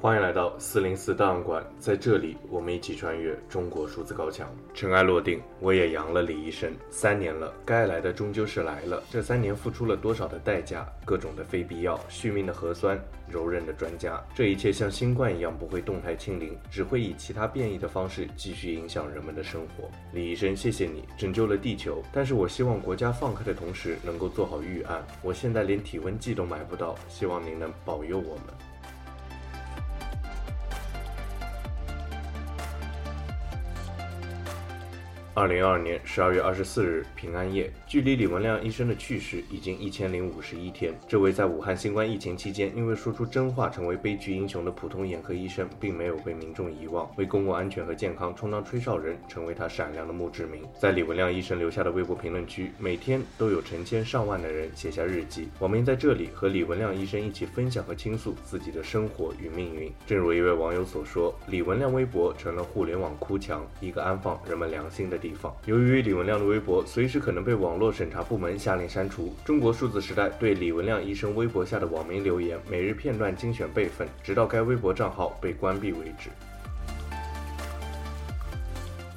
欢迎来到四零四档案馆，在这里，我们一起穿越中国数字高墙。尘埃落定，我也阳了李医生三年了，该来的终究是来了。这三年付出了多少的代价？各种的非必要，续命的核酸，柔韧的专家，这一切像新冠一样不会动态清零，只会以其他变异的方式继续影响人们的生活。李医生，谢谢你拯救了地球，但是我希望国家放开的同时能够做好预案。我现在连体温计都买不到，希望您能保佑我们。二零二二年十二月二十四日，平安夜，距离李文亮医生的去世已经一千零五十一天。这位在武汉新冠疫情期间因为说出真话成为悲剧英雄的普通眼科医生，并没有被民众遗忘，为公共安全和健康充当吹哨人，成为他闪亮的墓志铭。在李文亮医生留下的微博评论区，每天都有成千上万的人写下日记。网民在这里和李文亮医生一起分享和倾诉自己的生活与命运。正如一位网友所说，李文亮微博成了互联网哭墙，一个安放人们良心的地。地方。由于李文亮的微博随时可能被网络审查部门下令删除，中国数字时代对李文亮医生微博下的网民留言每日片段精选备份，直到该微博账号被关闭为止。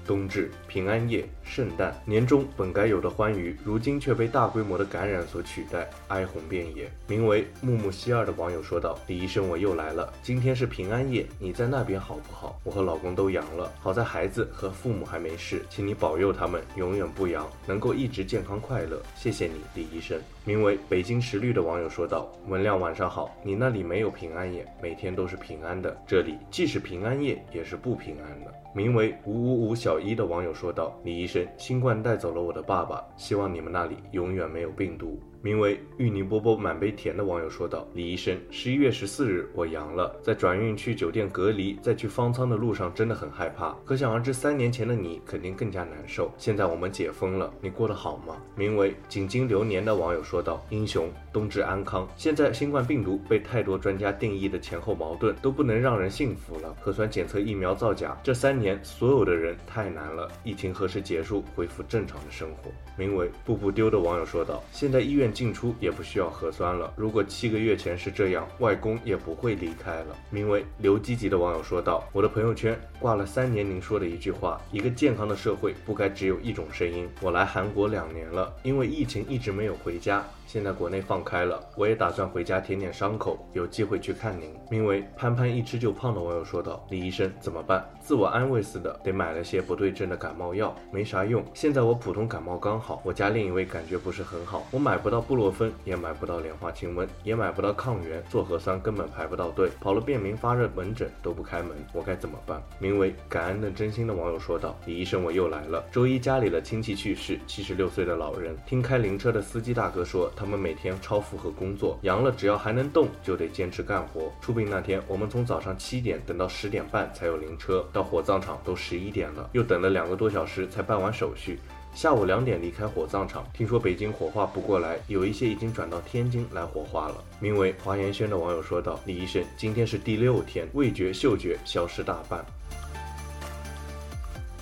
冬至、平安夜、圣诞、年终本该有的欢愉，如今却被大规模的感染所取代，哀鸿遍野。名为木木希二的网友说道：“李医生，我又来了。今天是平安夜，你在那边好不好？我和老公都阳了，好在孩子和父母还没事，请你保佑他们永远不阳，能够一直健康快乐。谢谢你，李医生。”名为北京时绿的网友说道：“文亮，晚上好。你那里没有平安夜，每天都是平安的，这里既是平安夜，也是不平安的。”名为五五五小一的网友说道：“李医生，新冠带走了我的爸爸，希望你们那里永远没有病毒。”名为芋泥波波满杯甜的网友说道：“李医生，十一月十四日我阳了，在转运去酒店隔离，在去方舱的路上真的很害怕。可想而知，三年前的你肯定更加难受。现在我们解封了，你过得好吗？”名为锦经流年的网友说道：“英雄，冬至安康。现在新冠病毒被太多专家定义的前后矛盾，都不能让人信服了。核酸检测、疫苗造假，这三年所有的人太难了。疫情何时结束，恢复正常的生活？”名为步步丢的网友说道：“现在医院。”进出也不需要核酸了。如果七个月前是这样，外公也不会离开了。名为刘积极的网友说道：“我的朋友圈挂了三年您说的一句话，一个健康的社会不该只有一种声音。我来韩国两年了，因为疫情一直没有回家。”现在国内放开了，我也打算回家舔舔伤口，有机会去看您。名为潘潘一吃就胖的网友说道：“李医生怎么办？自我安慰似的，得买了些不对症的感冒药，没啥用。现在我普通感冒刚好，我家另一位感觉不是很好，我买不到布洛芬，也买不到莲花清瘟，也买不到抗原，做核酸根本排不到队，跑了便民发热门诊都不开门，我该怎么办？”名为感恩的真心的网友说道：“李医生我又来了。周一家里的亲戚去世，七十六岁的老人，听开灵车的司机大哥说。”他们每天超负荷工作，阳了只要还能动就得坚持干活。出殡那天，我们从早上七点等到十点半才有灵车，到火葬场都十一点了，又等了两个多小时才办完手续。下午两点离开火葬场，听说北京火化不过来，有一些已经转到天津来火化了。名为华严轩的网友说道：“李医生，今天是第六天，味觉、嗅觉消失大半。”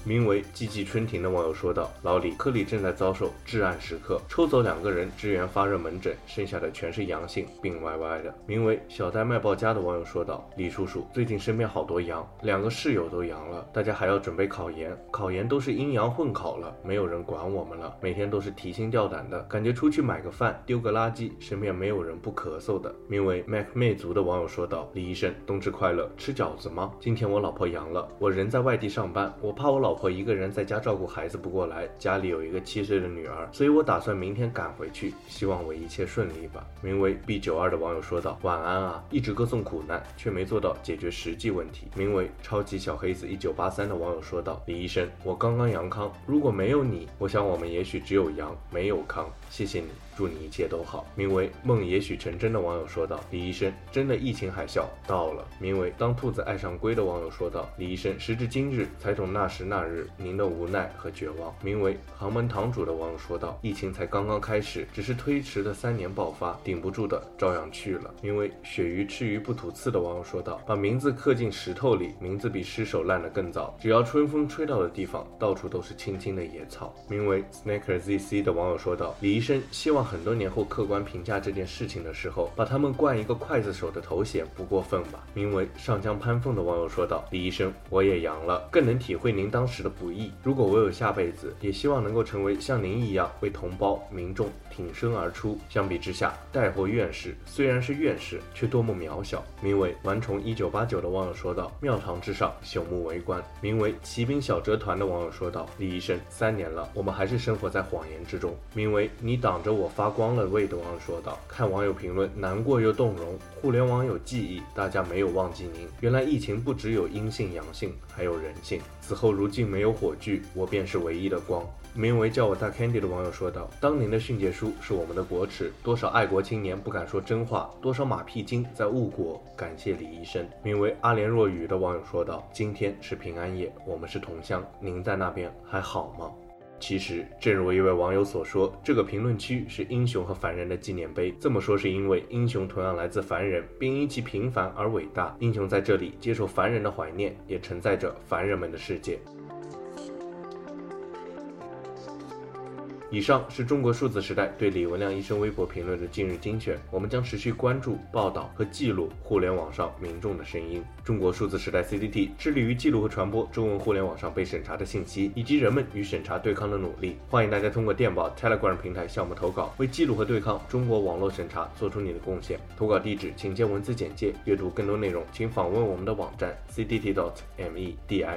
名为“寂寂春庭”的网友说道：“老李，科里正在遭受至暗时刻，抽走两个人支援发热门诊，剩下的全是阳性，病歪歪的。”名为“小戴卖报家”的网友说道：“李叔叔，最近身边好多阳，两个室友都阳了，大家还要准备考研，考研都是阴阳混考了，没有人管我们了，每天都是提心吊胆的，感觉出去买个饭丢个垃圾，身边没有人不咳嗽的。”名为 “Mac 魅族”的网友说道：“李医生，冬至快乐，吃饺子吗？今天我老婆阳了，我人在外地上班，我怕我老。”老婆一个人在家照顾孩子不过来，家里有一个七岁的女儿，所以我打算明天赶回去，希望我一切顺利吧。名为 B 九二的网友说道：“晚安啊，一直歌颂苦难，却没做到解决实际问题。”名为超级小黑子一九八三的网友说道：“李医生，我刚刚阳康，如果没有你，我想我们也许只有阳没有康。谢谢你。”祝你一切都好。名为梦也许成真的网友说道：“李医生，真的疫情海啸到了。”名为当兔子爱上龟的网友说道：“李医生，时至今日才懂那时那日您的无奈和绝望。名为航门堂主的网友说道：“疫情才刚刚开始，只是推迟的三年爆发，顶不住的照样去了。”名为鳕鱼吃鱼不吐刺的网友说道：“把名字刻进石头里，名字比尸首烂得更早。只要春风吹到的地方，到处都是青青的野草。”名为 SnakerZC 的网友说道：“李医生希望很多年后客观评价这件事情的时候，把他们冠一个刽子手的头衔，不过分吧？”名为上江潘凤的网友说道：“李医生，我也阳了，更能体会您当时的不易。如果我有下辈子，也希望能够成为像您一样为同胞民众挺身而出。相比之下，带货院士虽然是院士，却多么渺小。”名为顽虫一九八九的网友说道：“庙堂之上，朽木为官。”名为骑兵小折团的网友说道：“李医生，三年了，我们还是生活在谎言之中。”名为你挡着我发光了位的网友说道：“看网友评论，难过又动容。互联网有记忆，大家没有忘记您。原来疫情不只有阴性阳性，还有人性。此后如今没有火炬，我便是唯一的光。”名为叫我大 Candy 的网友说道：“当年的训诫书是我们的国耻，多少爱国青年不敢说真话，多少马屁精在误国。感谢李医生。”名为阿莲若雨的网友说道：“今天是平安夜，我们是同乡，您在那边还好吗？”其实，正如一位网友所说，这个评论区是英雄和凡人的纪念碑。这么说是因为英雄同样来自凡人，并因其平凡而伟大。英雄在这里接受凡人的怀念，也承载着凡人们的世界。以上是中国数字时代对李文亮医生微博评论的近日精选，我们将持续关注、报道和记录互联网上民众的声音。中国数字时代 CCT 致力于记录和传播中文互联网上被审查的信息，以及人们与审查对抗的努力。欢迎大家通过电报 Telegram 平台项目投稿，为记录和对抗中国网络审查做出你的贡献。投稿地址请见文字简介。阅读更多内容，请访问我们的网站 cdt.media。